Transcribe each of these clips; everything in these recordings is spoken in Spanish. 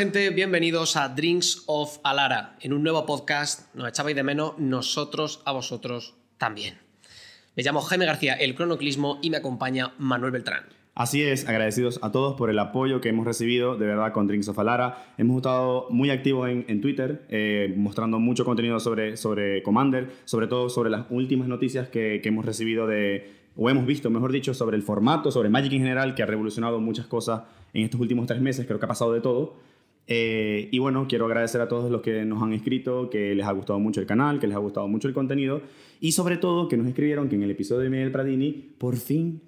gente? Bienvenidos a Drinks of Alara, en un nuevo podcast. Nos echabais de menos, nosotros a vosotros también. Me llamo Jaime García, el cronoclismo, y me acompaña Manuel Beltrán. Así es, agradecidos a todos por el apoyo que hemos recibido, de verdad, con Drinks of Alara. Hemos estado muy activos en, Twitter, eh, mostrando mucho contenido sobre, sobre Commander, sobre todo sobre las últimas noticias que, que hemos recibido de, o hemos visto, mejor dicho, sobre el formato, sobre Magic en general, que ha revolucionado muchas cosas en estos últimos tres meses, creo que ha pasado de todo. Eh, y bueno, quiero agradecer a todos los que nos han escrito, que les ha gustado mucho el canal, que les ha gustado mucho el contenido y sobre todo que nos escribieron que en el episodio de Miguel Pradini por fin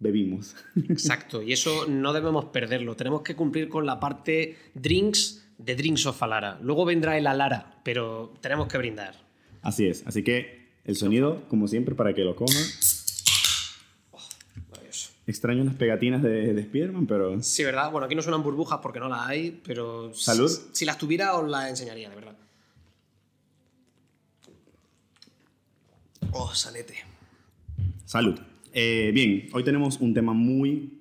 bebimos. Exacto, y eso no debemos perderlo. Tenemos que cumplir con la parte drinks de Drinks of Alara. Luego vendrá el Alara, pero tenemos que brindar. Así es, así que el sonido, como siempre, para que lo coman. Extraño las pegatinas de, de Spiderman, pero. Sí, ¿verdad? Bueno, aquí no suenan burbujas porque no las hay, pero. Salud. Si, las tuviera, os las enseñaría, de verdad. Oh, salete. Salud. Eh, bien, hoy tenemos un tema muy.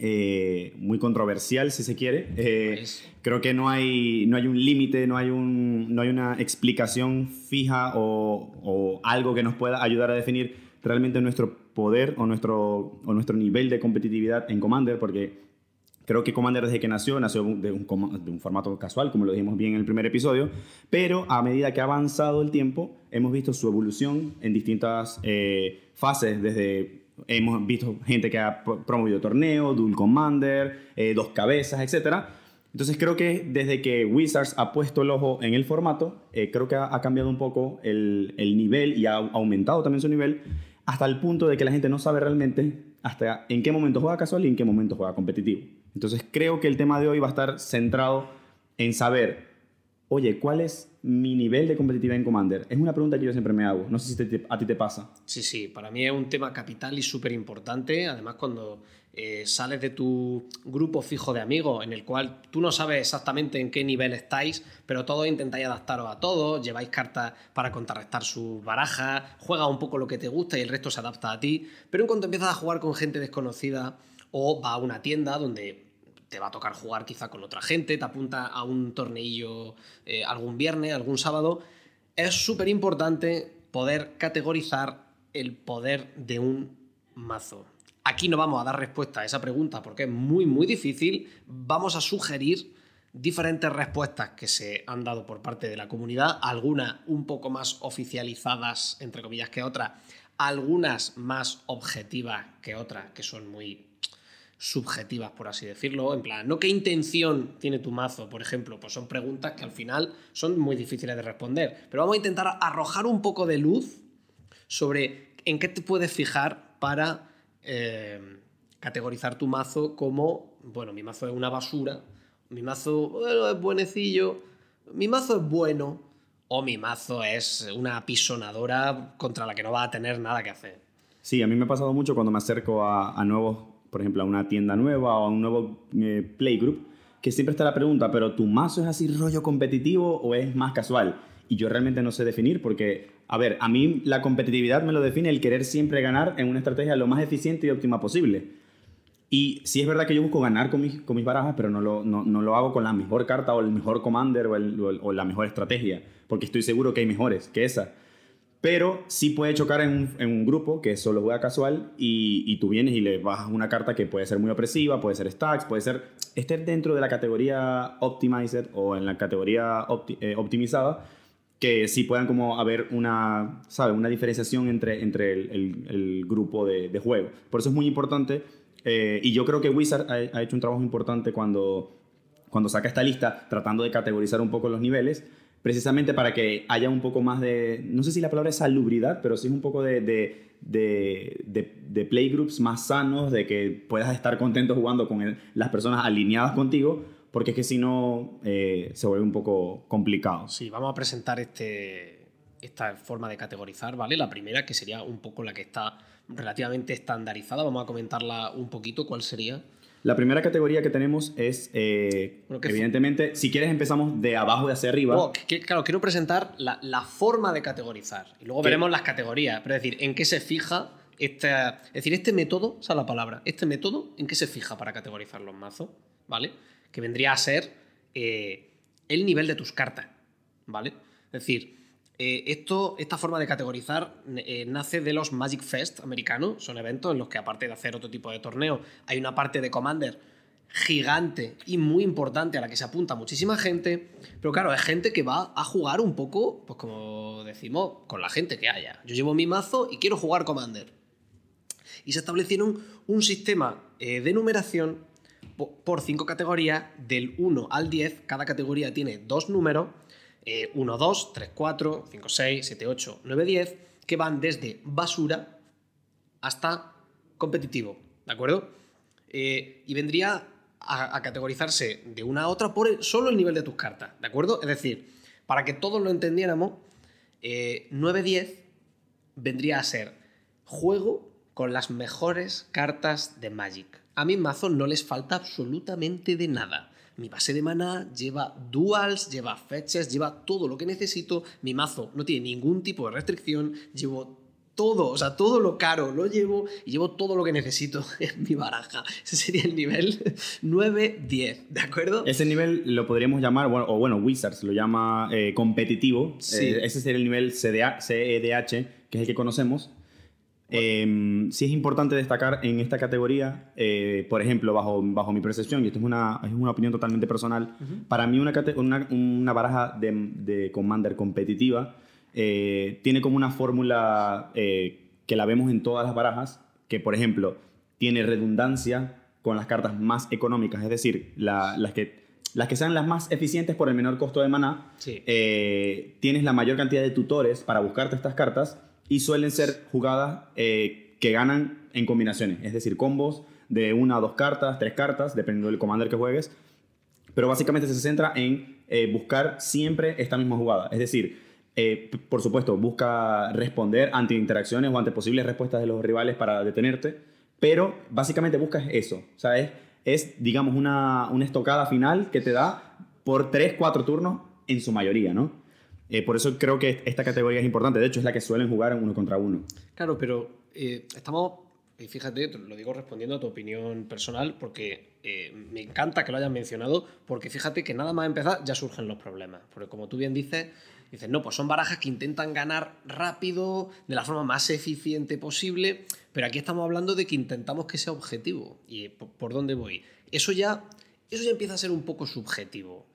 Eh, muy controversial, si se quiere. Eh, creo que no hay, no hay un límite, no, hay un, no hay una explicación fija o, o algo que nos pueda ayudar a definir realmente nuestro poder o nuestro, o nuestro nivel de competitividad en Commander, porque creo que Commander desde que nació, nació de un, de un, formato casual, como lo dijimos bien en el primer episodio, pero a medida que ha avanzado el tiempo, hemos visto su evolución en distintas eh, fases, desde... Hemos visto gente que ha promovido torneos, Dual Commander, eh, Dos Cabezas, etc. Entonces creo que desde que Wizards ha puesto el ojo en el formato, eh, creo que ha, ha, cambiado un poco el, el nivel y ha aumentado también su nivel hasta el punto de que la gente no sabe realmente hasta en qué momento juega casual y en qué momento juega competitivo. Entonces creo que el tema de hoy va a estar centrado en saber, oye, ¿cuál es mi nivel de competitividad en Commander? Es una pregunta que yo siempre me hago. No sé si a ti te pasa. Sí, sí, para mí es un tema capital y súper importante. Además, cuando eh, sales de tu grupo fijo de amigos, en el cual tú no sabes exactamente en qué nivel estáis, pero todos intentáis adaptaros a todos, lleváis cartas para contrarrestar sus barajas, juegas un poco lo que te gusta y el resto se adapta a ti. Pero en cuanto empiezas a jugar con gente desconocida o va a una tienda donde te va a tocar jugar quizá con otra gente, te apunta a un torneillo eh, algún viernes, algún sábado, es súper importante poder categorizar el poder de un mazo. Aquí no vamos a dar respuesta a esa pregunta porque es muy, muy difícil. Vamos a sugerir diferentes respuestas que se han dado por parte de la comunidad, algunas un poco más oficializadas, entre comillas, que otras, algunas más objetivas que otras, que son muy subjetivas, por así decirlo. En plan, ¿no qué intención tiene tu mazo? Por ejemplo, pues son preguntas que al final son muy difíciles de responder. Pero vamos a intentar arrojar un poco de luz sobre en qué te puedes fijar para eh, categorizar tu mazo como, bueno, mi mazo es una basura, mi mazo es buenecillo, mi mazo es bueno, o mi mazo es una pisonadora contra la que no va a tener nada que hacer. Sí, a mí me ha pasado mucho cuando me acerco a, nuevos, por ejemplo, a una tienda nueva o a un nuevo eh, playgroup, que siempre está la pregunta, pero ¿tu mazo es así rollo competitivo o es más casual? Y yo realmente no sé definir porque a ver, a mí la competitividad me lo define el querer siempre ganar en una estrategia lo más eficiente y óptima posible. Y sí es verdad que yo busco ganar con mis, con mis barajas, pero no lo, no, no lo hago con la mejor carta o el mejor commander o, el, o, la mejor estrategia, porque estoy seguro que hay mejores que esa. Pero sí puede chocar en un, en un grupo que solo juega casual y, y, tú vienes y le bajas una carta que puede ser muy opresiva, puede ser stacks, puede ser estar dentro de la categoría optimized o en la categoría eh, optimizada que sí puedan como haber una, ¿sabe? una diferenciación entre, entre el, grupo de, juego. Por eso es muy importante, eh, y yo creo que Wizard ha, ha, hecho un trabajo importante cuando, cuando saca esta lista, tratando de categorizar un poco los niveles, precisamente para que haya un poco más de, no sé si la palabra es salubridad, pero sí es un poco de, de, de, de playgroups más sanos, de que puedas estar contento jugando con las personas alineadas contigo, porque es que si no eh, se vuelve un poco complicado. Sí, vamos a presentar este, esta forma de categorizar, ¿vale? La primera, que sería un poco la que está relativamente estandarizada, vamos a comentarla un poquito, ¿cuál sería? La primera categoría que tenemos es, eh, bueno, evidentemente, si quieres empezamos de abajo de hacia arriba. Oh, que, claro, quiero presentar la, la, forma de categorizar y luego ¿Qué? veremos las categorías, pero es decir, en qué se fija, esta, es decir, este método, esa es la palabra, este método, en qué se fija para categorizar los mazos, ¿vale? Que vendría a ser eh, el nivel de tus cartas, ¿vale? Es decir, eh, esto, esta forma de categorizar eh, nace de los Magic Fest americanos. Son eventos en los que, aparte de hacer otro tipo de torneo, hay una parte de Commander gigante y muy importante a la que se apunta muchísima gente. Pero claro, es gente que va a jugar un poco, pues como decimos, con la gente que haya. Yo llevo mi mazo y quiero jugar Commander. Y se establecieron un sistema de numeración por cinco categorías, del 1 al 10. Cada categoría tiene dos números 1, 2, 3, 4, 5, 6, 7, 8, 9, 10, que van desde basura hasta competitivo, ¿de acuerdo? Eh, y vendría a, categorizarse de una a otra por solo el nivel de tus cartas, ¿de acuerdo? Es decir, para que todos lo entendiéramos, 9-10 eh, vendría a ser juego con las mejores cartas de Magic. A mi mazo no les falta absolutamente de nada. Mi base de maná lleva duals, lleva fetches, lleva todo lo que necesito. Mi mazo no tiene ningún tipo de restricción. Llevo todo, o sea, todo lo caro lo llevo y llevo todo lo que necesito en mi baraja. Ese sería el nivel 9-10, ¿de acuerdo? Ese nivel lo podríamos llamar, o bueno, Wizards lo llama eh, competitivo. Sí. Eh, ese sería el nivel CEDH, que es el que conocemos. Eh, sí es importante destacar en esta categoría, eh, por ejemplo, bajo, bajo mi percepción, y esto es una, es una opinión totalmente personal, para mí una, una, una baraja de, de, Commander competitiva eh, tiene como una fórmula eh, que la vemos en todas las barajas, que por ejemplo tiene redundancia con las cartas más económicas, es decir, las que las que sean las más eficientes por el menor costo de maná, tienes la mayor cantidad de tutores para buscarte estas cartas y suelen ser jugadas eh, que ganan en combinaciones, es decir, combos de una dos cartas, tres cartas, dependiendo del commander que juegues, pero básicamente se centra en eh, buscar siempre esta misma jugada, es decir, eh, por supuesto, busca responder ante interacciones o ante posibles respuestas de los rivales para detenerte, pero básicamente buscas eso, o sea, es, es digamos, una, una estocada final que te da por 3, 4 turnos en su mayoría, ¿no? Eh, por eso creo que esta categoría es importante. De hecho, es la que suelen jugar en uno contra uno. Claro, pero eh, estamos, y fíjate, lo digo respondiendo a tu opinión personal, porque eh, me encanta que lo hayas mencionado, porque fíjate que nada más empezar ya surgen los problemas. Porque como tú bien dices, dices, no, pues son barajas que intentan ganar rápido, de la forma más eficiente posible, pero aquí estamos hablando de que intentamos que sea objetivo. ¿Y por, por dónde voy? Eso ya, eso ya empieza a ser un poco subjetivo.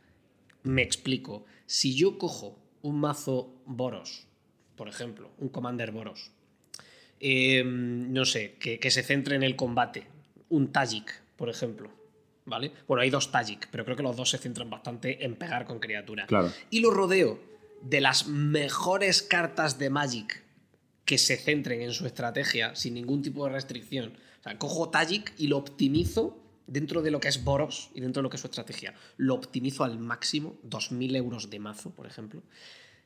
Me explico. Si yo cojo un mazo Boros, por ejemplo, un Commander Boros, eh, no sé, que, se centre en el combate, un Tajik, por ejemplo, ¿vale? Bueno, hay dos Tajik, pero creo que los dos se centran bastante en pegar con criaturas. Claro. Y lo rodeo de las mejores cartas de Magic que se centren en su estrategia sin ningún tipo de restricción. O sea, cojo Tajik y lo optimizo dentro de lo que es Boros y dentro de lo que es su estrategia, lo optimizo al máximo, 2.000 euros de mazo, por ejemplo,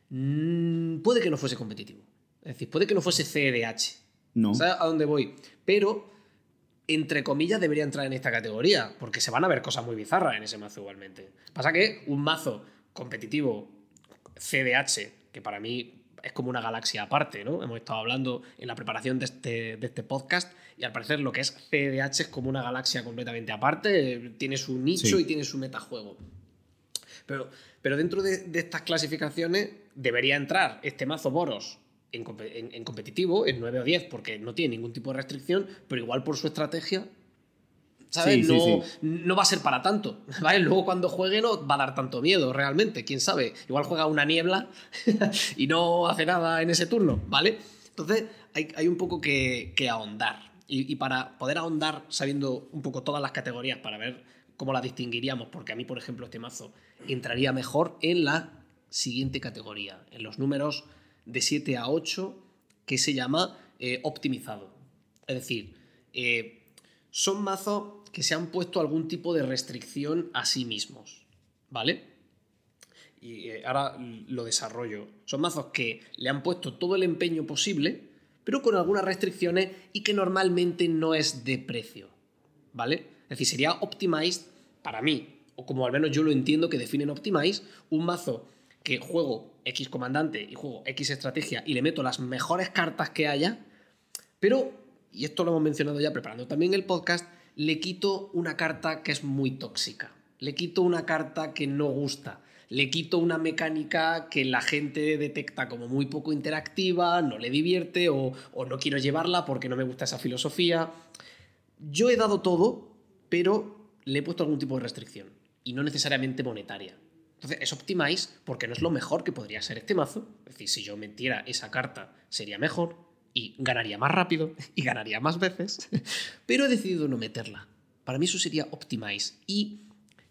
mm, puede que no fuese competitivo. Es decir, puede que no fuese CDH. No. ¿Sabes a dónde voy? Pero, entre comillas, debería entrar en esta categoría, porque se van a ver cosas muy bizarras en ese mazo igualmente. Pasa que un mazo competitivo CDH, que para mí es como una galaxia aparte, ¿no? Hemos estado hablando en la preparación de este, de este podcast y al parecer lo que es CDH es como una galaxia completamente aparte, tiene su nicho y tiene su metajuego. Pero, pero dentro de, estas clasificaciones debería entrar este mazo Boros en, en, competitivo, en 9 o 10, porque no tiene ningún tipo de restricción, pero igual por su estrategia ¿sabes? no, no, va a ser para tanto, ¿vale? Luego cuando juegue no va a dar tanto miedo realmente, quién sabe. Igual juega una niebla y no hace nada en ese turno, ¿vale? Entonces hay, un poco que, ahondar. Y, para poder ahondar sabiendo un poco todas las categorías para ver cómo las distinguiríamos, porque a mí, por ejemplo, este mazo entraría mejor en la siguiente categoría, en los números de 7 a 8, que se llama eh, optimizado. Es decir, eh, son mazos que se han puesto algún tipo de restricción a sí mismos, ¿vale? Y eh, ahora lo desarrollo. Son mazos que le han puesto todo el empeño posible, pero con algunas restricciones y que normalmente no es de precio, ¿vale? Es decir, sería Optimized para mí, o como al menos yo lo entiendo que definen Optimized, un mazo que juego X comandante y juego X estrategia y le meto las mejores cartas que haya, pero, y esto lo hemos mencionado ya preparando también el podcast, le quito una carta que es muy tóxica. le quito una carta que no gusta, le quito una mecánica que la gente detecta como muy poco interactiva, no le divierte o, no quiero llevarla porque no me gusta esa filosofía. Yo he dado todo, pero le he puesto algún tipo de restricción y no necesariamente monetaria. Entonces es Optimize porque no es lo mejor que podría ser este mazo. Es decir, si yo metiera esa carta sería mejor y ganaría más rápido y ganaría más veces, pero he decidido no meterla. Para mí eso sería Optimize. Y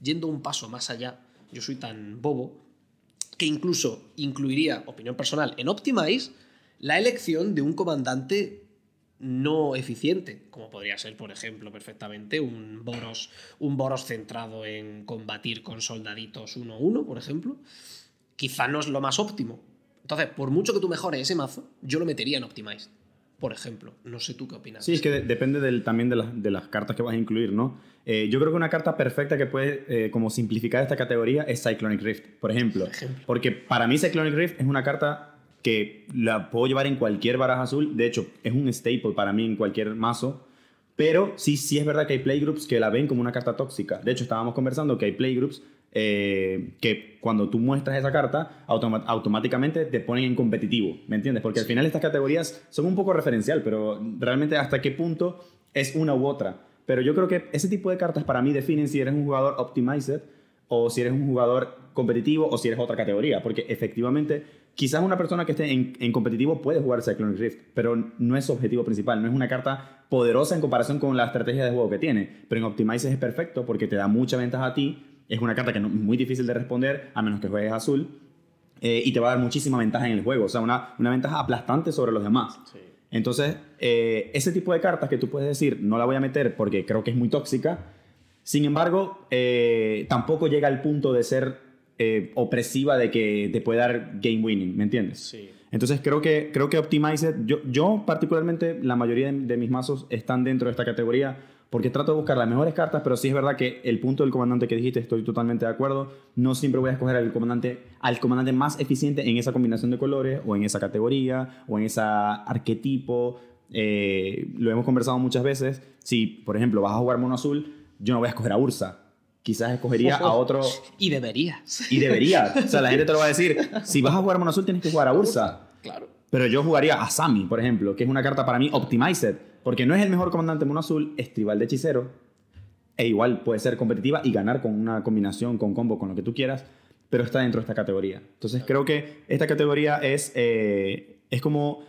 yendo un paso más allá, yo soy tan bobo que incluso incluiría, opinión personal, en Optimize la elección de un comandante no eficiente, como podría ser, por ejemplo, perfectamente un Boros, un Boros centrado en combatir con soldaditos 1-1, por ejemplo, quizá no es lo más óptimo. Entonces, por mucho que tú mejores ese mazo, yo lo metería en Optimize, por ejemplo. No sé tú qué opinas. Sí, es que depende del, también de, de, las cartas que vas a incluir, ¿no? Eh, yo creo que una carta perfecta que puede eh, como simplificar esta categoría es Cyclonic Rift, por ejemplo. ejemplo. Porque para mí Cyclonic Rift es una carta que la puedo llevar en cualquier baraja azul. De hecho, es un staple para mí en cualquier mazo. Pero sí, sí es verdad que hay playgroups que la ven como una carta tóxica. De hecho, estábamos conversando que hay playgroups eh, que cuando tú muestras esa carta, automáticamente te ponen en competitivo. ¿Me entiendes? Porque al final estas categorías son un poco referencial, pero realmente hasta qué punto es una u otra. Pero yo creo que ese tipo de cartas para mí definen si eres un jugador optimized o si eres un jugador competitivo o si eres otra categoría. Porque efectivamente quizás una persona que esté en, competitivo puede jugar Cyclonic Rift, pero no es su objetivo principal, no es una carta poderosa en comparación con la estrategia de juego que tiene. Pero en Optimize es perfecto porque te da mucha ventaja a ti, es una carta que es muy difícil de responder a menos que juegues azul, eh, y te va a dar muchísima ventaja en el juego, o sea, una, una ventaja aplastante sobre los demás. Entonces, eh, ese tipo de cartas que tú puedes decir, no la voy a meter porque creo que es muy tóxica, sin embargo, eh, tampoco llega al punto de ser opresiva de que te puede dar game winning, ¿me entiendes? Sí. Entonces creo que, creo que Optimize, yo, yo particularmente, la mayoría de, mis mazos están dentro de esta categoría porque trato de buscar las mejores cartas, pero sí es verdad que el punto del comandante que dijiste, estoy totalmente de acuerdo, no siempre voy a escoger al comandante, al comandante más eficiente en esa combinación de colores, o en esa categoría, o en ese arquetipo. Eh, lo hemos conversado muchas veces. Si, por ejemplo, vas a jugar mono azul, yo no voy a escoger a Ursa, quizás escogería a otro. Y deberías. Y deberías. O sea, la gente te lo va a decir. Si vas a jugar Mono Azul, tienes que jugar a Ursa. Claro. Pero yo jugaría a Sami, por ejemplo, que es una carta para mí optimized. Porque no es el mejor comandante Mono Azul, es tribal de hechicero. E igual puede ser competitiva y ganar con una combinación, con combo, con lo que tú quieras. Pero está dentro de esta categoría. Entonces creo que esta categoría es, eh, es como.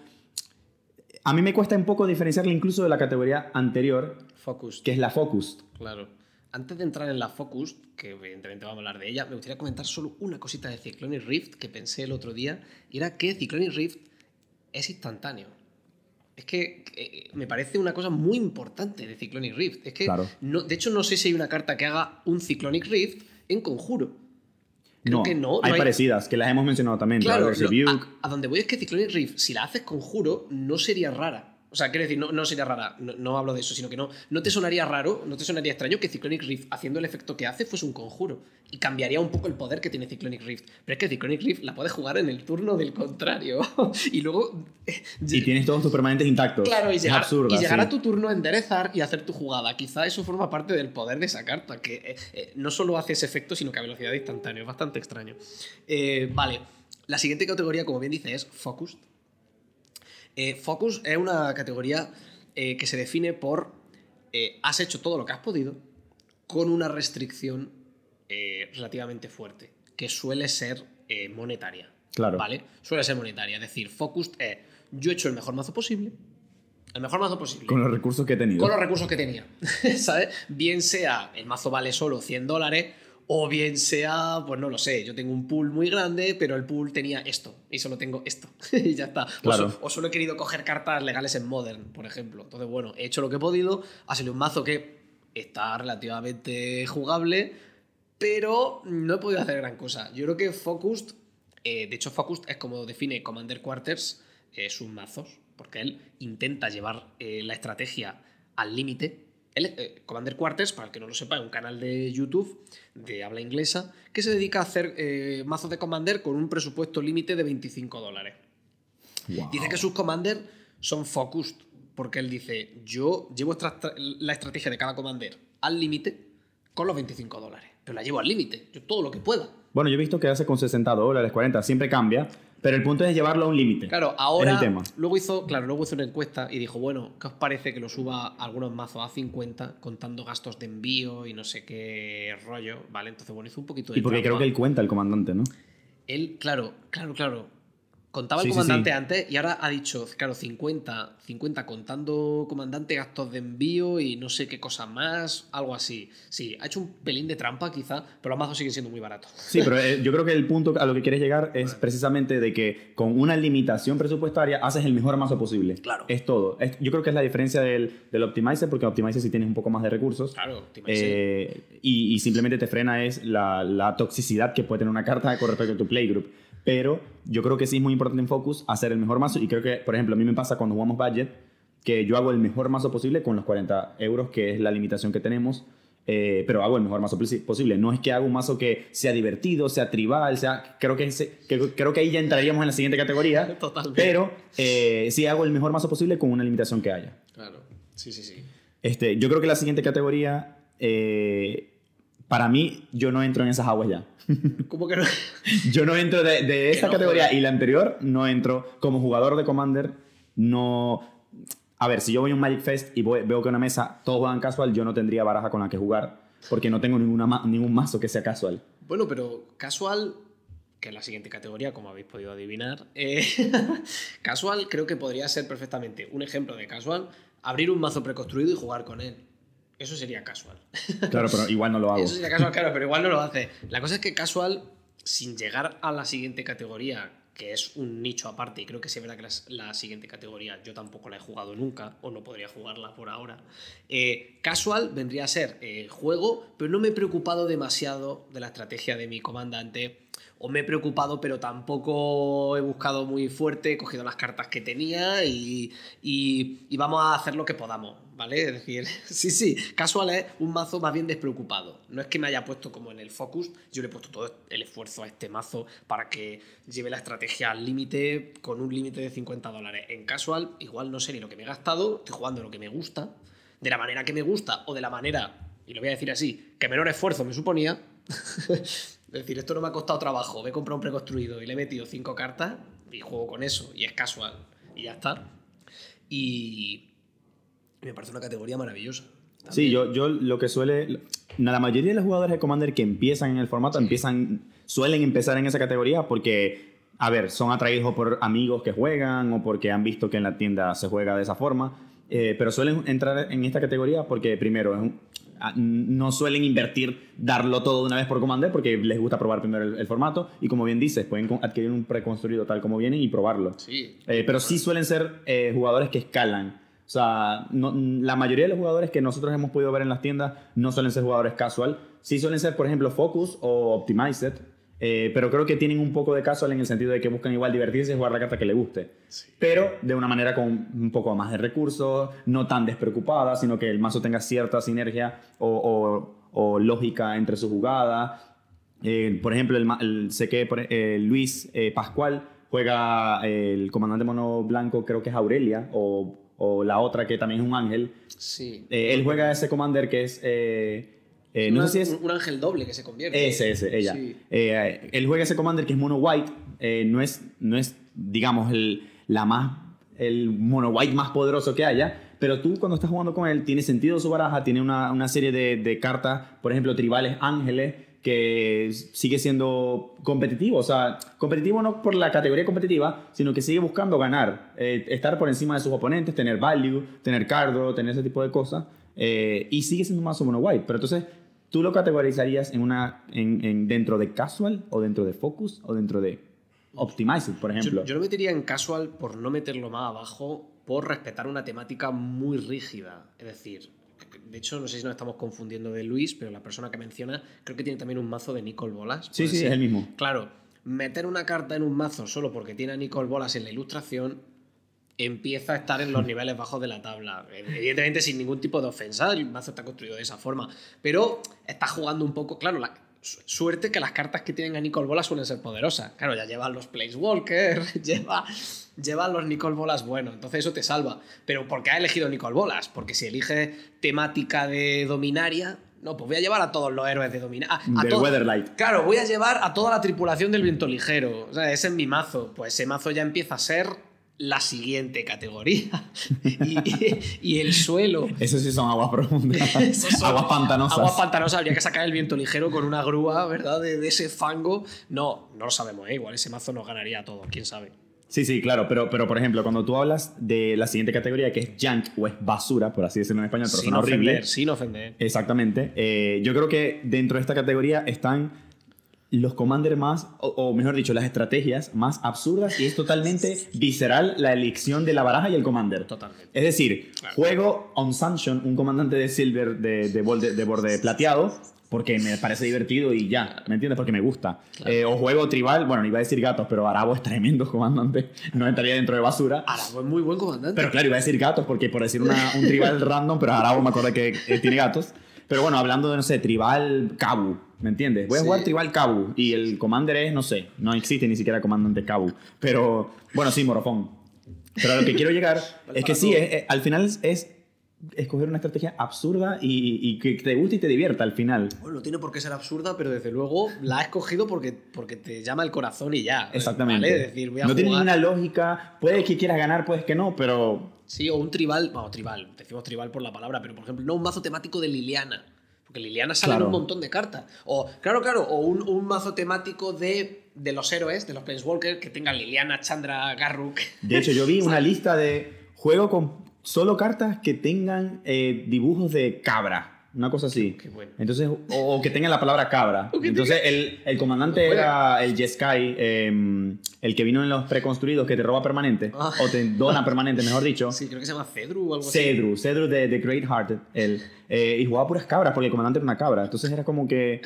A mí me cuesta un poco diferenciarla incluso de la categoría anterior. Focus. Que es la Focus. Claro. Antes de entrar en la Focus, que evidentemente vamos a hablar de ella, me gustaría comentar solo una cosita de Cyclonic Rift que pensé el otro día, y era que Cyclonic Rift es instantáneo. Es que eh, me parece una cosa muy importante de Cyclonic Rift. Es que, no, de hecho, no sé si hay una carta que haga un Cyclonic Rift en conjuro. Creo no, que no. Hay, parecidas, que las hemos mencionado también. Claro, a, a, donde voy es que Cyclonic Rift, si la haces conjuro, no sería rara. O sea, quiero decir, no, no sería rara, no, hablo de eso, sino que no, no te sonaría raro, no te sonaría extraño que Cyclonic Rift, haciendo el efecto que hace, fuese un conjuro. Y cambiaría un poco el poder que tiene Cyclonic Rift. Pero es que Cyclonic Rift la puedes jugar en el turno del contrario. y luego. y tienes todos tus permanentes intactos. Claro, y llegar, y llegar a tu turno a enderezar y hacer tu jugada. Quizá eso forma parte del poder de esa carta, que eh, eh, no solo hace ese efecto, sino que a velocidad instantánea. Es bastante extraño. Eh, vale. La siguiente categoría, como bien dice, es Focused. Eh, focus es una categoría eh, que se define por eh, has hecho todo lo que has podido con una restricción relativamente fuerte, que suele ser monetaria. Claro. ¿Vale? Suele ser monetaria. Es decir, focus es yo he hecho el mejor mazo posible. El mejor mazo posible. Con los recursos que he tenido. Con los recursos que tenía. ¿Sabes? Bien sea el mazo vale solo 100 dólares o bien sea, pues no lo sé, yo tengo un pool muy grande, pero el pool tenía esto y solo tengo esto y ya está. O, solo he querido coger cartas legales en Modern, por ejemplo. Entonces, bueno, he hecho lo que he podido, ha salido un mazo que está relativamente jugable, pero no he podido hacer gran cosa. Yo creo que Focused, eh, de hecho Focused es como define Commander Quarters eh, sus mazos, porque él intenta llevar eh, la estrategia al límite eh, Commander Quarters, para el que no lo sepa, es un canal de YouTube de habla inglesa que se dedica a hacer eh, mazos de Commander con un presupuesto límite de 25 dólares. Dice que sus Commander son focused, porque él dice, yo llevo la estrategia de cada Commander al límite con los 25 dólares. pero la llevo al límite, yo todo lo que pueda. Bueno, yo he visto que hace con 60 dólares, 40, siempre cambia, pero el punto es llevarlo a un límite. Claro, ahora. Es el tema. Luego hizo, claro, luego hizo una encuesta y dijo, bueno, ¿qué os parece que lo suba algunos mazos a 50 contando gastos de envío y no sé qué rollo? ¿Vale? Entonces, bueno, hizo un poquito de. Y porque creo que él cuenta, el comandante, ¿no? Él, claro, claro, claro. Contaba Sí, el sí, comandante sí. antes y ahora ha dicho, claro, 50, 50 contando comandante, gastos de envío y no sé qué cosa más, algo así. Sí, ha hecho un pelín de trampa quizá, pero los mazos siguen siendo muy baratos. Sí, pero eh, yo creo que el punto a lo que quieres llegar es precisamente de que con una limitación presupuestaria haces el mejor mazo posible. Claro. Es todo. Es- yo creo que es la diferencia del, del Optimizer, porque Optimizer sí tienes un poco más de recursos. Claro, imaginas. Eh, y, y simplemente te frena es la, la toxicidad que puede tener una carta con respecto a tu playgroup. Pero yo creo que sí es muy importante en Focus hacer el mejor mazo. Y creo que, por ejemplo, a mí me pasa cuando jugamos Budget, que yo hago el mejor mazo posible con los 40 euros, que es la limitación que tenemos. eh, pero hago el mejor mazo posi- posible. No es que haga un mazo que sea divertido, sea tribal, sea. Creo que, que- creo que ahí ya entraríamos en la siguiente categoría. Totalmente. Pero eh, sí hago el mejor mazo posible con una limitación que haya. Claro, sí, sí, sí. Este, yo creo que la siguiente categoría, eh, para mí, yo no entro en esas aguas ya. ¿Cómo que no? Yo no entro de, no categoría juegas. y la anterior, no entro como jugador de Commander, no... A ver, si yo voy a un Magic Fest y voy- veo que una mesa todos juegan casual, yo no tendría baraja con la que jugar, porque no tengo ninguna ningún mazo que sea casual. Bueno, pero casual, que es la siguiente categoría, como habéis podido adivinar, eh, casual creo que podría ser perfectamente un ejemplo de casual, abrir un mazo preconstruido y jugar con él. Eso sería casual. Claro, pero igual no lo hago. Eso sería casual, claro, pero igual no lo hace. La cosa es que casual, sin llegar a la siguiente categoría, que es un nicho aparte, y creo que sí es verdad que la, siguiente categoría yo tampoco la he jugado nunca, o no podría jugarla por ahora. Eh, casual vendría a ser eh, juego, pero no me he preocupado demasiado de la estrategia de mi comandante. O me he preocupado, pero tampoco he buscado muy fuerte, he cogido las cartas que tenía y, y- y vamos a hacer lo que podamos, ¿vale? Es decir, sí, sí, casual es un mazo más bien despreocupado. No es que me haya puesto como en el focus, yo le he puesto todo el esfuerzo a este mazo para que lleve la estrategia al límite con un límite de 50 dólares. En casual, igual no sé ni lo que me he gastado, estoy jugando lo que me gusta, de la manera que me gusta o de la manera, y lo voy a decir así, que menor esfuerzo me suponía. Es decir, esto no me ha costado trabajo. Me he comprado un preconstruido y le he metido cinco cartas y juego con eso. Y es casual. Y ya está. Y me parece una categoría maravillosa. Sí, yo, yo lo que suele... La mayoría de los jugadores de Commander que empiezan en el formato, empiezan, suelen empezar en esa categoría porque, a ver, son atraídos por amigos que juegan o porque han visto que en la tienda se juega de esa forma. eh, pero suelen entrar en esta categoría porque, primero, es un- a- no suelen invertir, darlo todo de una vez por Commander porque les gusta probar primero el, el formato. Y como bien dices, pueden adquirir un preconstruido tal como viene y probarlo. Sí. Eh, pero sí suelen ser eh, jugadores que escalan. O sea, no- la mayoría de los jugadores que nosotros hemos podido ver en las tiendas no suelen ser jugadores casual. Sí suelen ser, por ejemplo, Focus o Optimized. eh, pero creo que tienen un poco de casual en el sentido de que buscan igual divertirse y jugar la carta que le guste. Pero de una manera con un poco más de recursos, no tan despreocupada, sino que el mazo tenga cierta sinergia o, o- o lógica entre su jugada. Eh, por ejemplo, el, sé que eh, Luis eh, Pascual juega eh, el comandante mono blanco, creo que es Aurelia, o, o la otra que también es un ángel. Sí. Eh, él juega ese commander que es. eh, eh, no Una- sé si es. un, ángel doble que se convierte. Ese, ese, ella. Sí. Él juega ese commander que es mono white. no, es, no es, digamos, el, la más, el mono white más poderoso que haya. Pero tú cuando estás jugando con él, tiene sentido su baraja, tiene una, una serie de, de cartas, por ejemplo, tribales ángeles, que sigue siendo competitivo. O sea, competitivo no por la categoría competitiva, sino que sigue buscando ganar, eh, estar por encima de sus oponentes, tener value, tener cardo, tener ese tipo de cosas. eh, y sigue siendo más o menos white. Pero entonces, ¿tú lo categorizarías en una, en, en- dentro de casual o dentro de focus o dentro de optimized, por ejemplo? Yo, yo lo metería en casual por no meterlo más abajo, por respetar una temática muy rígida. Es decir, de hecho, no sé si nos estamos confundiendo de Luis, pero la persona que menciona creo que tiene también un mazo de Nicole Bolas. sí, ¿puede sí, ser? es el mismo. Claro, meter una carta en un mazo solo porque tiene a Nicole Bolas en la ilustración empieza a estar en los niveles bajos de la tabla. Evidentemente sin ningún tipo de ofensa, el mazo está construido de esa forma, pero está jugando un poco, claro, la, suerte que las cartas que tienen a Nicole Bolas suelen ser poderosas. Claro, ya llevan los Placewalker, lleva, llevan los Nicole Bolas buenos, entonces eso te salva. Pero ¿por qué ha elegido Nicole Bolas? Porque si elige temática de dominaria, No, pues voy a llevar a todos los héroes de dominar. A, a Del Weatherlight. Claro, voy a llevar a toda la tripulación del viento ligero. O sea, ese es mi mazo. Pues ese mazo ya empieza a ser la siguiente categoría. y, y el suelo. Esos sí son aguas profundas. Son aguas pantanosas. Aguas pantanosas, habría que sacar el viento ligero con una grúa, ¿verdad? De, de ese fango. No, no lo sabemos, ¿eh? Igual ese mazo nos ganaría a todos, quién sabe. Sí, sí, claro, pero, pero por ejemplo, cuando tú hablas de la siguiente categoría, que es junk o es basura, por así decirlo en español, pero sin suena horrible. ofender, sin ofender. Exactamente. Eh, yo creo que dentro de esta categoría están los commanders más, o, o mejor dicho, las estrategias más absurdas y es totalmente visceral la elección de la baraja y el commander. Totalmente. Es decir, Claro. juego on Sanction, un comandante de silver de, de, borde, de borde plateado, porque me parece divertido y ya, ¿me entiendes? Porque me gusta. Claro. Eh, o juego tribal, bueno, iba a decir gatos, pero Arabo es tremendo comandante, no entraría dentro de basura. Arabo es muy buen comandante. Pero claro, iba a decir gatos, porque por decir una- un tribal random, pero Arabo me acuerdo que eh, tiene gatos. Pero bueno, hablando de, no sé, tribal Cabu, ¿me entiendes? Voy a Sí. jugar tribal Cabu y el commander es, no sé, no existe ni siquiera comandante Cabu. Pero bueno, sí, morofón. Pero a lo que quiero llegar es que sí, es- es- al final es, es escoger una estrategia absurda y, y que te guste y te divierta al final. Bueno, no tiene por qué ser absurda, pero desde luego la has escogido porque, porque te llama el corazón y ya. Exactamente. ¿vale? Es decir, voy a no tiene jugar- ninguna lógica, puede que quieras ganar, puedes que no, pero Sí, o un tribal. Bueno, tribal. Decimos tribal por la palabra, pero por ejemplo, no un mazo temático de Liliana. Porque Liliana sale Claro. un montón de cartas. O, claro, claro, o un, un mazo temático de, de los héroes, de los Planeswalkers, que tengan Liliana, Chandra, Garruk. De hecho, yo vi una lista de juego con solo cartas que tengan eh, dibujos de cabra. Una cosa así. Qué bueno. Entonces, o, o que tengan la palabra cabra. Entonces, el, el comandante era el Jeskai, eh, el que vino en los preconstruidos que te roba permanente. Ah. O te dona permanente, mejor dicho. Sí, creo que se llama Cedru o algo así. Cedru, Cedru de, de Great Hearted. Él. Eh, y jugaba puras cabras porque el comandante era una cabra. Entonces era como que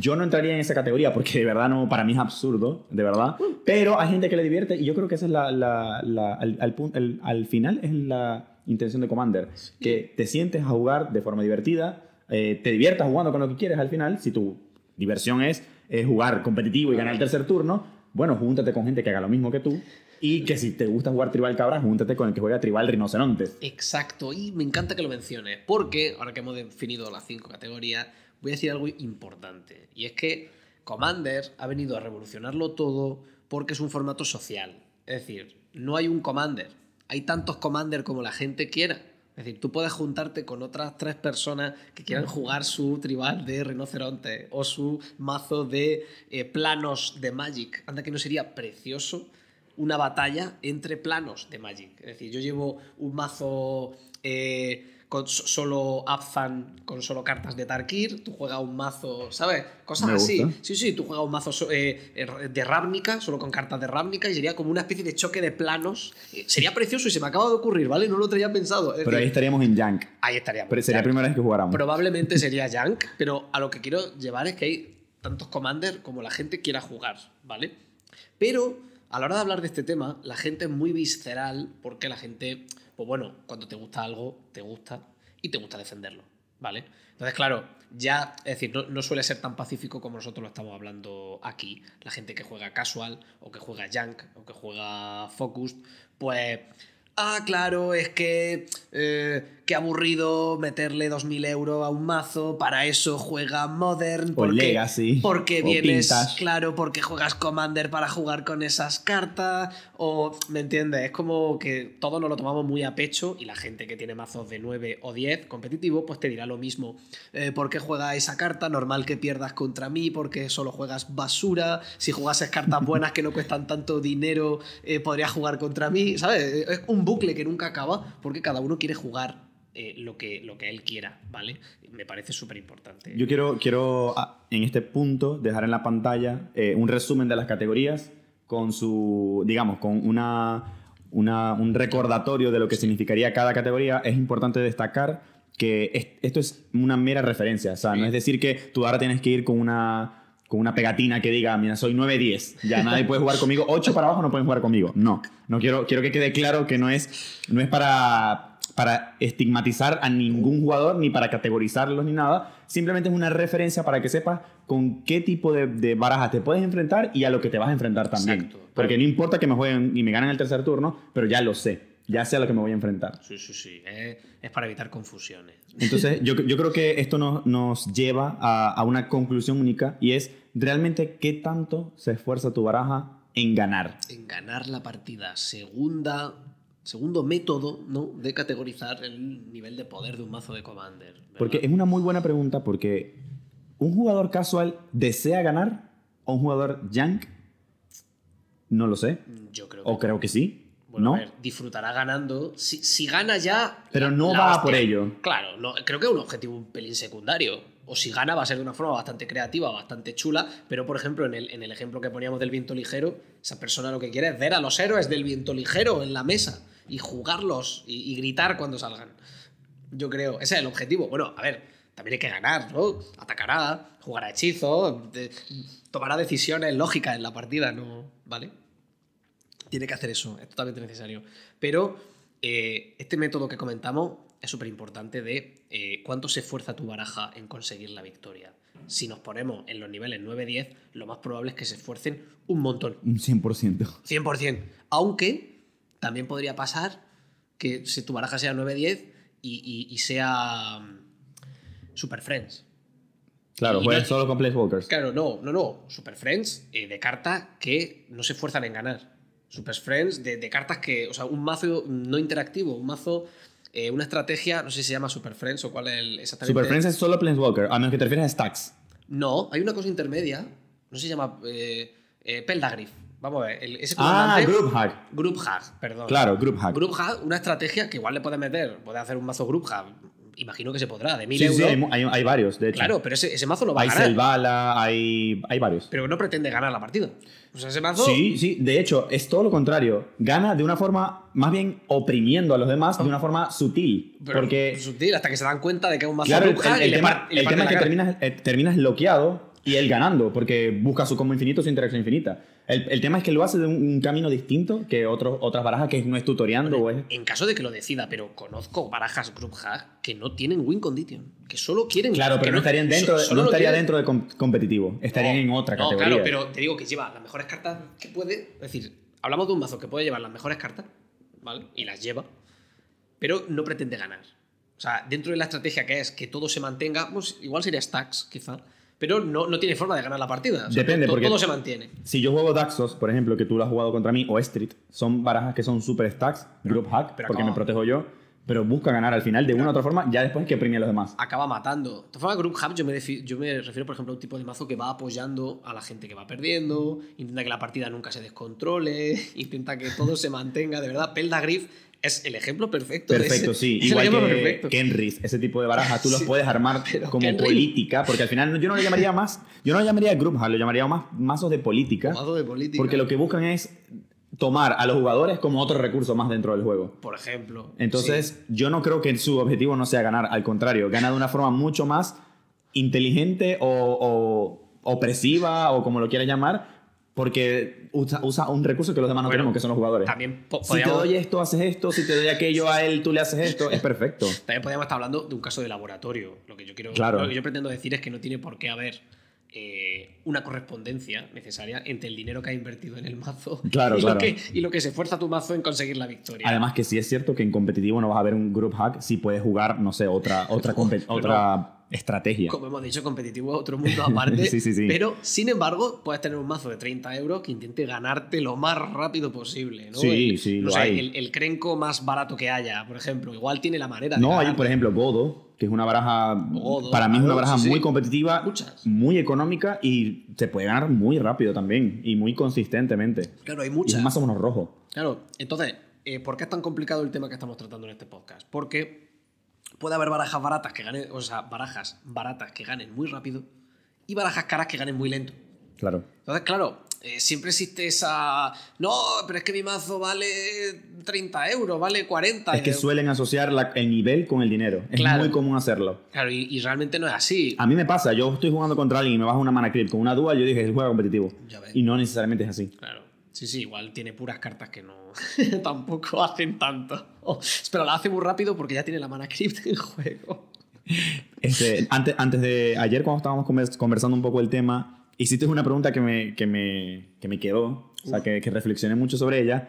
yo no entraría en esa categoría porque de verdad no, para mí es absurdo, de verdad. Pero hay gente que le divierte y yo creo que esa es la, la- la- al, al al final es la intención de Commander. Que te sientes a jugar de forma divertida, eh, te diviertas jugando con lo que quieres al final. Si tu diversión es jugar competitivo y ganar el tercer turno, bueno, júntate con gente que haga lo mismo que tú. Y que si te gusta jugar tribal cabra, júntate con el que juega tribal rinocerontes. Exacto, y me encanta que lo menciones, porque ahora que hemos definido las cinco categorías, voy a decir algo importante, y es que Commander ha venido a revolucionarlo todo porque es un formato social. Es decir, no hay un Commander, hay tantos Commander como la gente quiera. Es decir, tú puedes juntarte con otras tres personas que quieran jugar su tribal de rinoceronte o su mazo de eh, planos de Magic. Anda que no sería precioso una batalla entre planos de Magic. Es decir, yo llevo un mazo eh, con so- solo Abzan, con solo cartas de Tarkir, tú juegas un mazo, ¿sabes? Cosas así. Sí, sí, tú juegas un mazo eh, eh, de Ravnica, solo con cartas de Ravnica, y sería como una especie de choque de planos. Eh, sería precioso y se me acaba de ocurrir, ¿vale? No lo tenía pensado. Es Pero ahí estaríamos en Jank. ahí estaríamos. Pero sería la primera vez que jugáramos. Probablemente sería Jank, pero a lo que quiero llevar es que hay tantos Commander como la gente quiera jugar, ¿vale? Pero a la hora de hablar de este tema, la gente es muy visceral porque la gente, pues bueno, cuando te gusta algo, te gusta y te gusta defenderlo, ¿vale? Entonces, claro, ya, es decir, no, suele ser tan pacífico como nosotros lo estamos hablando aquí. La gente que juega casual, o que juega Jank, o que juega Focused, pues Ah, claro, es que. eh, qué aburrido meterle 2.000 euros a un mazo. Para eso juega Modern. O Porque, Legacy, Porque o vienes. Vintage. Claro, porque juegas Commander para jugar con esas cartas. O. ¿Me entiendes? Es como que todos nos lo tomamos muy a pecho. Y la gente que tiene mazos de 9 o 10 competitivo, pues te dirá lo mismo. Eh, ¿Por qué juega esa carta? Normal que pierdas contra mí, porque solo juegas basura. Si jugases cartas buenas que no cuestan tanto dinero, eh, podrías jugar contra mí. ¿Sabes? Es un bucle que nunca acaba, porque cada uno quiere jugar eh, lo, que, lo que él quiera, ¿vale? Me parece súper importante. Yo quiero, quiero ah, en este punto dejar en la pantalla eh, un resumen de las categorías con su, digamos, con una, una- un recordatorio de lo que significaría cada categoría. Es importante destacar que es- esto es una mera referencia. O sea, no es decir que tú ahora tienes que ir con una, con una pegatina que diga, mira, soy 9-10, ya nadie puede jugar conmigo, 8 para abajo no pueden jugar conmigo. No, no quiero, quiero que quede claro que no es, no es para, para estigmatizar a ningún jugador ni para categorizarlos ni nada. Simplemente es una referencia para que sepas con qué tipo de, de barajas te puedes enfrentar y a lo que te vas a enfrentar también. Exacto. Porque no importa que me jueguen y me ganen el tercer turno, pero ya lo sé. Ya sé a lo que me voy a enfrentar. Sí, sí, sí. Es, es para evitar confusiones. Entonces, yo, yo creo que esto nos, nos lleva a, a una conclusión única y es realmente qué tanto se esfuerza tu baraja en ganar. En ganar la partida. Segunda, segundo método ¿no? de categorizar el nivel de poder de un mazo de Commander. ¿verdad? Porque es una muy buena pregunta porque un jugador casual desea ganar o un jugador jank, no lo sé. Yo creo que. O creo que sí. Bueno, ¿No? a ver, disfrutará ganando. Si, si gana ya. Pero no la va hostia. por ello. Claro, no, creo que es un objetivo un pelín secundario. O si gana va a ser de una forma bastante creativa, bastante chula. Pero, por ejemplo, en el, en el ejemplo que poníamos del viento ligero, esa persona lo que quiere es ver a los héroes del viento ligero en la mesa y jugarlos y, y gritar cuando salgan. Yo creo, ese es el objetivo. Bueno, a ver, también hay que ganar, ¿no? Atacará, jugará hechizos, de- tomará decisiones lógicas en la partida, ¿no? ¿Vale? Tiene que hacer eso, es totalmente necesario. Pero eh, este método que comentamos es súper importante de eh, cuánto se esfuerza tu baraja en conseguir la victoria. Si nos ponemos en los niveles 9-10, lo más probable es que se esfuercen un montón. Un 100%. 100%. Aunque también podría pasar que si tu baraja sea 9-10 y, y- y sea mm, Super Friends. Claro, juegas no- solo con Placewalkers. Claro, no, no, no. Super Friends eh, de cartas que no se esfuerzan en ganar. Super Friends de, de cartas que, o sea, un mazo no interactivo, un mazo, eh, una estrategia, no sé si se llama Super Friends o cuál es el, exactamente. Super Friends es solo Planeswalker, a menos que te refieras a Stacks. No, hay una cosa intermedia, no sé si se llama eh, eh, Peldagriff. Vamos a ver, el- ese Ah, comandante- Group Hack. Group Hack, perdón. Claro, Group Hack. Group Hack, una estrategia que igual le puedes meter, puedes hacer un mazo Group Hack, imagino que se podrá, de 1000 Sí, sí, euros. hay, mu- hay- hay varios, de hecho. claro, pero ese, ese mazo lo va Hay a ganar. Selvala, hay, hay varios. Pero no pretende ganar la partida. O sea, ese mazo. Sí, sí, de hecho, es todo lo contrario. Gana de una forma más bien oprimiendo a los demás de una forma sutil. pero porque, sutil, hasta que se dan cuenta de que es un mazo claro, el, Group Hack el y le tema, par- y le el tema es que terminas, eh, terminas bloqueado y él ganando, porque busca su combo infinito, su interacción infinita. El, el tema es que lo hace de un, un camino distinto que otros otras barajas que no es tutoriando o es... En caso de que lo decida, pero conozco barajas Group Hack que no tienen win condition. Que solo quieren. Claro, pero no estarían dentro, de- solo no estaría quieren- dentro de com- competitivo. Estarían No, en otra no, categoría. Claro, pero te digo que lleva las mejores cartas que puede. Es decir, hablamos de un mazo que puede llevar las mejores cartas, ¿vale? Y las lleva, pero no pretende ganar. O sea, dentro de la estrategia que es que todo se mantenga, pues igual sería stacks, quizá. Pero no, no tiene forma de ganar la partida. O sea, Depende, porque- todo se mantiene. Si yo juego Daxos, por ejemplo, que tú lo has jugado contra mí, o Street, son barajas que son super stacks, group hack, pero porque acaba- me protejo yo, pero busca ganar al final de una u otra forma, ya después que premie a los demás. acaba matando. De todas formas, Group Hub yo me, yo me refiero, por ejemplo, a un tipo de mazo que va apoyando a la gente que va perdiendo, intenta que la partida nunca se descontrole, intenta que todo se mantenga. De verdad, Peldagriff es el ejemplo perfecto. de Perfecto, ese- sí. Igual que. Kenris, ese tipo de barajas, tú los Sí, puedes armar como política, porque al final yo no lo llamaría más, yo no lo llamaría group lo llamaría más mazos de política, Mazo de política. porque lo que buscan es tomar a los jugadores como otro recurso más dentro del juego. Por ejemplo. Entonces, yo no creo que su objetivo no sea ganar, al contrario, gana de una forma mucho más inteligente o, o opresiva o como lo quieras llamar, porque usa, usa un recurso que los demás no Bueno, tenemos, que son los jugadores. También, Si te doy esto, haces esto, si te doy aquello a él, tú le haces esto, es perfecto. También podríamos estar hablando de un caso de laboratorio. Lo que yo quiero, Claro. lo que yo pretendo decir es que no tiene por qué haber eh, una correspondencia necesaria entre el dinero que ha invertido en el mazo Claro, y, claro. Lo que, y lo que se esfuerza tu mazo en conseguir la victoria. Además que sí es cierto que en competitivo no vas a ver un group hack si puedes jugar, no sé, otra, otra, otra estrategia. Como hemos dicho, competitivo es otro mundo aparte. Sí, sí, sí. Pero, sin embargo, puedes tener un mazo de 30 euros que intente ganarte lo más rápido posible. ¿no? Sí, El- sí, lo hay. El, el crenco más barato que haya, por ejemplo. Igual tiene la manera de. No, hay por ejemplo Godo, que es una baraja, Godo, para mí es una baraja sí, sí. muy competitiva, Muchas. muy económica y se puede ganar muy rápido también y muy consistentemente. Claro, hay Y muchas. es más o menos rojo. Claro, entonces, eh, ¿por qué es tan complicado el tema que estamos tratando en este podcast? Porque puede haber barajas baratas que ganen, o sea, barajas baratas que ganen muy rápido y barajas caras que ganen muy lento. Claro. Entonces, claro, eh, siempre existe esa. No, pero es que mi mazo vale 30 euros, vale 40. Es que Eh, suelen asociar la- el nivel con el dinero. Es Claro. muy común hacerlo. Claro, y, y realmente no es así. A mí me pasa, yo estoy jugando contra alguien y me baja una mana creep con una dual, yo dije, es juego competitivo. Y no necesariamente es así. Claro. Sí, sí, igual tiene puras cartas que no. tampoco hacen tanto. Oh, pero la hace muy rápido porque ya tiene la mana crypt en juego. Este, antes, antes de ayer, cuando estábamos convers- conversando un poco el tema, hiciste una pregunta que me, que me, que me quedó, o sea, que, que reflexioné mucho sobre ella.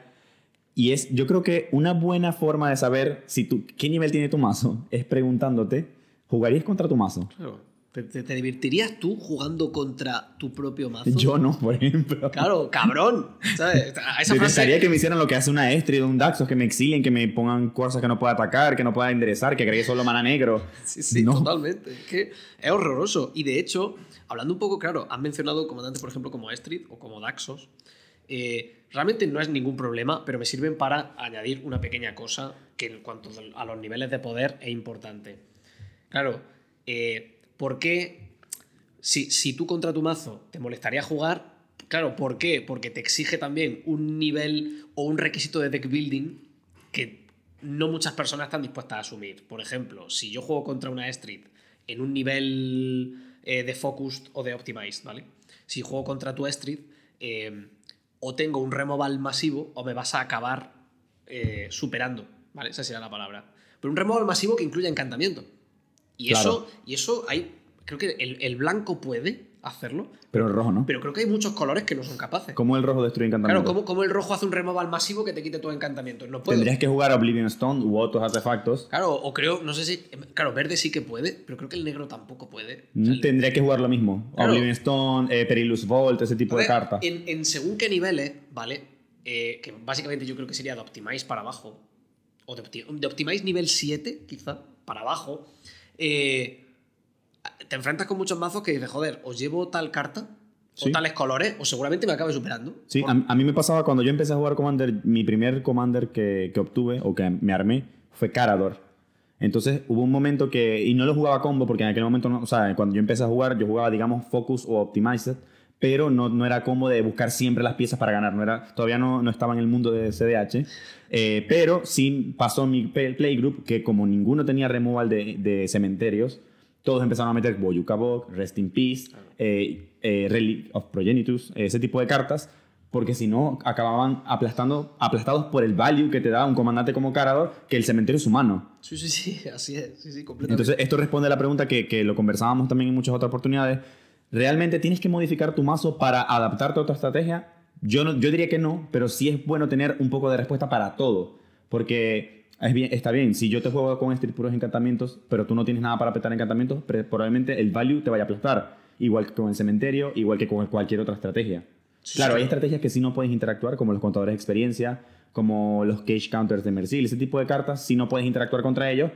Y es, yo creo que una buena forma de saber si tú, qué nivel tiene tu mazo es preguntándote, ¿jugarías contra tu mazo? Claro. ¿Te, te- te divertirías tú jugando contra tu propio mazo? Yo no, por ejemplo. Claro, cabrón. ¿Sabes? A esa frase- que me hicieran lo que hace una Estrid o un Daxos, que me exilien, que me pongan cosas que no pueda atacar, que no pueda enderezar, que agregue solo mana negro. Sí, sí, No. totalmente. Es que es horroroso. Y de hecho, hablando un poco, claro, has mencionado comandantes, por ejemplo, como Estrid o como Daxos. Eh, realmente no es ningún problema, pero me sirven para añadir una pequeña cosa que en cuanto a los niveles de poder es importante. Claro, eh, ¿por qué si, si tú contra tu mazo te molestaría jugar? Claro, ¿por qué? Porque te exige también un nivel o un requisito de deck building que no muchas personas están dispuestas a asumir. Por ejemplo, si yo juego contra una Street en un nivel eh, de Focused o de Optimized, ¿vale? Si juego contra tu Street, eh, o tengo un removal masivo o me vas a acabar eh, superando, ¿vale? Esa sería la palabra. Pero un removal masivo que incluya encantamiento. Y, Claro. eso, y eso hay. Creo que el, el blanco puede hacerlo, Pero el rojo no. pero creo que hay muchos colores que no son capaces. ¿Cómo el rojo destruye Claro, encantamientos? como, como el rojo hace un removal masivo que te quite todo encantamiento. No puedo. Tendrías que jugar Oblivion Stone u otros artefactos. Claro, o creo, no sé si. Claro, verde sí que puede, pero creo que el negro tampoco puede. O sea, el- Tendría que jugar lo mismo. Claro. Oblivion Stone, eh, Perilous Vault, ese tipo de cartas. En, en según qué niveles, ¿vale? Eh, que básicamente yo creo que sería de Optimize para abajo. O de Optimize nivel 7, quizá, para abajo. Eh, te enfrentas con muchos mazos que dices, joder, os llevo tal carta, Sí. o tales colores, o seguramente me acabe superando. Sí, Por- a, a mí me pasaba cuando yo empecé a jugar Commander, mi primer Commander que, que obtuve o que me armé fue Carador. Entonces hubo un momento que, y no lo jugaba combo porque en aquel momento, no, o sea, cuando yo empecé a jugar, yo jugaba, digamos, Focus o Optimized, pero no, no era combo de buscar siempre las piezas para ganar, no era, todavía no, no estaba en el mundo de CDH, eh, pero sí pasó mi playgroup que como ninguno tenía removal de, de cementerios, todos empezaron a meter Boyuka Bog, Rest in Peace, eh, eh, Relic of Progenitus, ese tipo de cartas, porque si no acababan aplastando, aplastados por el value que te da un comandante como Carador, que el cementerio es humano. Sí, sí, sí, así es, sí, sí, completamente. Entonces, esto responde a la pregunta que, que lo conversábamos también en muchas otras oportunidades. ¿Realmente tienes que modificar tu mazo para adaptarte a otra estrategia? Yo, no, yo diría que no, pero sí es bueno tener un poco de respuesta para todo. Porque es bien, está bien, si yo te juego con Street puros encantamientos, pero tú no tienes nada para apretar encantamientos, probablemente el value te vaya a aplastar. Igual que con el cementerio, igual que con cualquier otra estrategia. Sí, claro, sí. hay estrategias que sí no puedes interactuar, como los contadores de experiencia, como los cage counters de Mercil, ese tipo de cartas, sí no puedes interactuar contra ellos.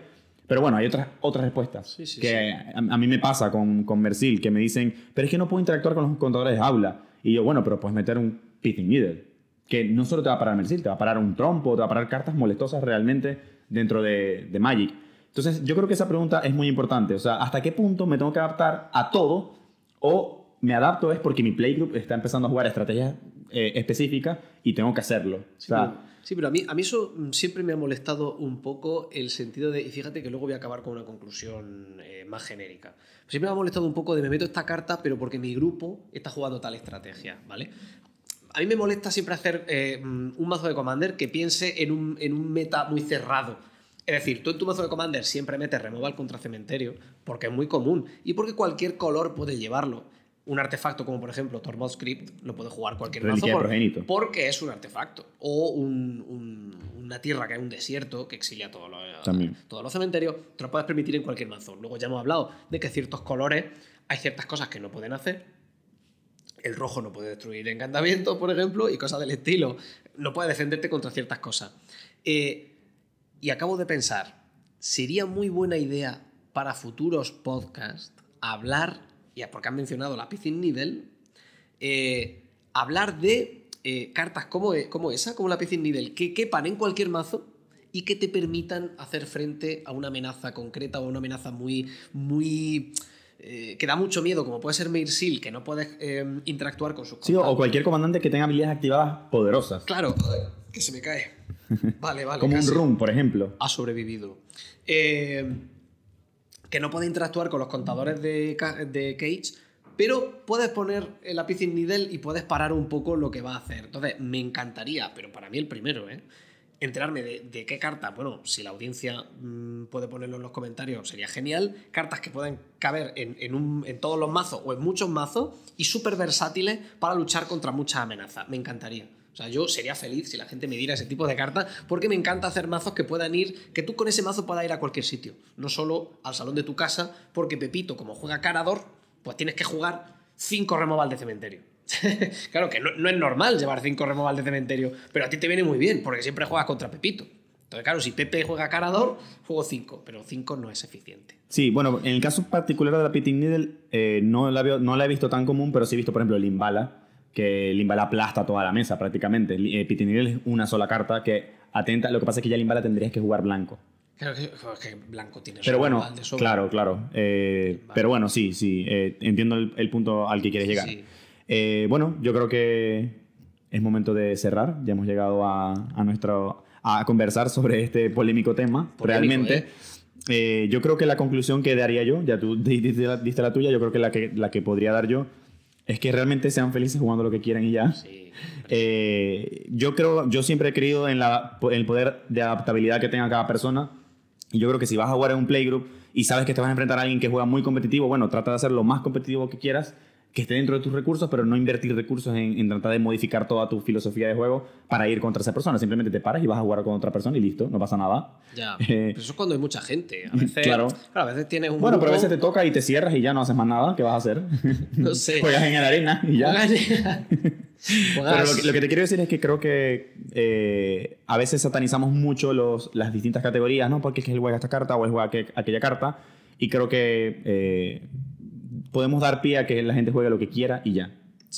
Pero bueno, hay otras, otras respuestas. Sí, sí, que sí. A, a mí me pasa con, con Mercil, que me dicen, pero es que no puedo interactuar con los contadores de aula. Y yo, bueno, pero puedes meter un Pithing Needle, que no solo te va a parar Mercil, te va a parar un trompo, te va a parar cartas molestosas realmente dentro de, de Magic. Entonces, yo creo que esa pregunta es muy importante. O sea, ¿hasta qué punto me tengo que adaptar a todo? O me adapto es porque mi playgroup está empezando a jugar estrategias eh, específicas y tengo que hacerlo. O sea, sí, pero a mí, a mí eso mm, siempre me ha molestado un poco el sentido de, y fíjate que luego voy a acabar con una conclusión eh, más genérica. Siempre me ha molestado un poco de me meto esta carta, pero porque mi grupo está jugando tal estrategia, ¿vale? A mí me molesta siempre hacer eh, mm, un mazo de Commander que piense en un, en un meta muy cerrado. Es decir, tú en tu mazo de Commander siempre metes removal contra cementerio, porque es muy común, y porque cualquier color puede llevarlo. Un artefacto como por ejemplo Tormod Script lo puede jugar cualquier mazo por- porque es un artefacto. O un- un- una tierra que es un desierto que exilia todos los, todos los cementerios, te lo puedes permitir en cualquier mazo. Luego ya hemos hablado de que ciertos colores hay ciertas cosas que no pueden hacer. El rojo no puede destruir encantamientos, por ejemplo, y cosas del estilo. No puede defenderte contra ciertas cosas. Eh, y acabo de pensar, sería muy buena idea para futuros podcasts hablar, ya porque han mencionado la Piscine Needle, eh, hablar de eh, cartas como, como esa, como la Piscine Needle, que quepan en cualquier mazo y que te permitan hacer frente a una amenaza concreta o a una amenaza muy, muy eh, que da mucho miedo, como puede ser Mirsil, que no puedes eh, interactuar con sus Sí, o- cualquier comandante que tenga habilidades activadas poderosas. Claro, que se me cae. Vale, vale. Como un. Run, por ejemplo. Ha sobrevivido. Eh, que no puede interactuar con los contadores de, de Cage, pero puedes poner el lápiz Needle y puedes parar un poco lo que va a hacer. Entonces, me encantaría, pero para mí el primero, ¿eh? Enterarme de, qué cartas, bueno, si la audiencia mm, puede ponerlo en los comentarios, sería genial. Cartas que pueden caber en, en un- en todos los mazos o en muchos mazos y súper versátiles para luchar contra muchas amenazas. Me encantaría. O sea, yo sería feliz si la gente me diera ese tipo de cartas porque me encanta hacer mazos que puedan ir, que tú con ese mazo puedas ir a cualquier sitio, no solo al salón de tu casa, porque Pepito, como juega Carador, pues tienes que jugar cinco removal de cementerio. claro que no, es normal llevar cinco removal de cementerio, pero a ti te viene muy bien, porque siempre juegas contra Pepito. Entonces, claro, si Pepe juega Carador, juego 5, pero 5 no es eficiente. Sí, bueno, en el caso particular de la Pitting Needle, eh, no, la no la he visto tan común, pero sí he visto, por ejemplo, el Limbala, que Limbala aplasta toda la mesa prácticamente. Eh, es una sola carta que atenta. Lo que pasa es que ya Limbala tendrías que jugar blanco. Claro que, blanco tiene Pero bueno, claro, claro. Eh, pero bueno, sí, sí. entiendo el, punto al que quieres llegar. bueno, yo creo que es momento de cerrar. Ya hemos llegado a, a nuestro a conversar sobre este polémico tema. realmente, ¿eh? Eh, yo creo que la conclusión que daría yo, ya tú diste la, tuya, yo creo que la, que la que podría dar yo es que realmente sean felices jugando lo que quieran y ya. Eh, yo creo, yo siempre he creído en, la, en el poder de adaptabilidad que tenga cada persona. Y yo creo que si vas a jugar en un playgroup y sabes que te vas a enfrentar a alguien que juega muy competitivo, bueno, trata de hacer lo más competitivo que quieras que esté dentro de tus recursos, pero no invertir recursos en, tratar de modificar toda tu filosofía de juego para ir contra esa persona. Simplemente te paras y vas a jugar con otra persona y listo, no pasa nada. Ya. Eh, eso es cuando hay mucha gente. A veces, claro. a veces tienes un. Bueno, pero a veces te toca y te cierras y ya no haces más nada. ¿Qué vas a hacer? No sé. Juegas en la arena y ya. pero lo que, te quiero decir es que creo que eh, a veces satanizamos mucho los, las distintas categorías, ¿no? Porque es que él juega esta carta o él juega aquella carta. Y creo que. Eh, podemos dar pie a que la gente juegue lo que quiera y ya.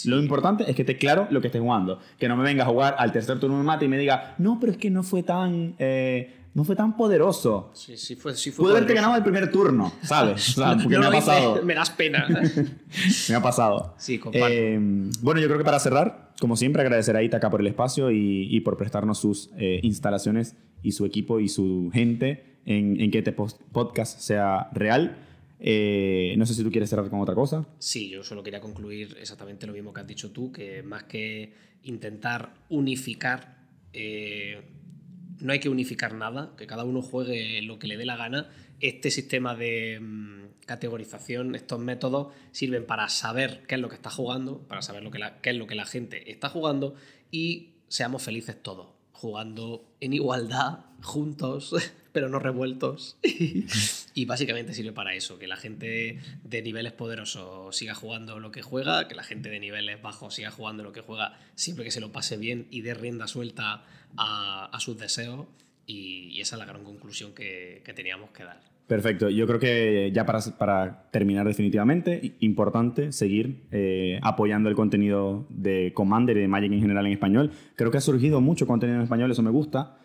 Lo importante es que esté claro lo que esté jugando. Que no me venga a jugar al tercer turno de mate y me diga, no, pero es que no fue tan, eh, no fue tan poderoso. Sí, sí fue, sí fue Pude haberte ganado el primer turno, ¿sabes? porque me ha pasado. me das pena. me ha pasado. Sí. Eh, bueno, yo creo que para cerrar, como siempre, agradecer a Itaca por el espacio y, por prestarnos sus eh, instalaciones y su equipo y su gente en, en que este podcast sea real. Eh, no sé si tú quieres cerrar con otra cosa. Sí, yo solo quería concluir exactamente lo mismo que has dicho tú, que más que intentar unificar, eh, no hay que unificar nada, que cada uno juegue lo que le dé la gana. Este sistema de mm, categorización, estos métodos sirven para saber qué es lo que está jugando, para saber lo que qué es lo que la gente está jugando y seamos felices todos, jugando en igualdad, juntos, pero no revueltos. y básicamente sirve para eso, que la gente de niveles poderosos siga jugando lo que juega, que la gente de niveles bajos siga jugando lo que juega siempre que se lo pase bien y dé rienda suelta a, sus deseos. Y, esa es la gran conclusión que, teníamos que dar. Perfecto. Yo creo que ya para, para terminar definitivamente, importante seguir eh, apoyando el contenido de Commander y de Magic en general en español. Creo que ha surgido mucho contenido en español, eso me gusta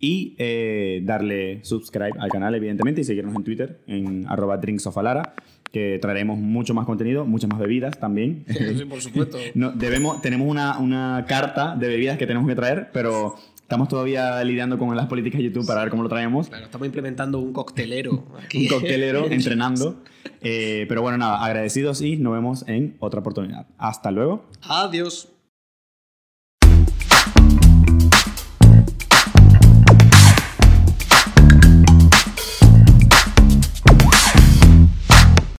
y eh, darle subscribe al canal, evidentemente, y seguirnos en Twitter, en arroba drinksofalara, que traeremos mucho más contenido, muchas más bebidas también. Sí, por supuesto. no, debemos, tenemos una, una, carta de bebidas que tenemos que traer, pero estamos todavía lidiando con las políticas de YouTube para ver cómo lo traemos. Claro, estamos implementando un coctelero aquí. un coctelero, entrenando. Eh, pero bueno, nada, agradecidos y nos vemos en otra oportunidad. Hasta luego. Adiós.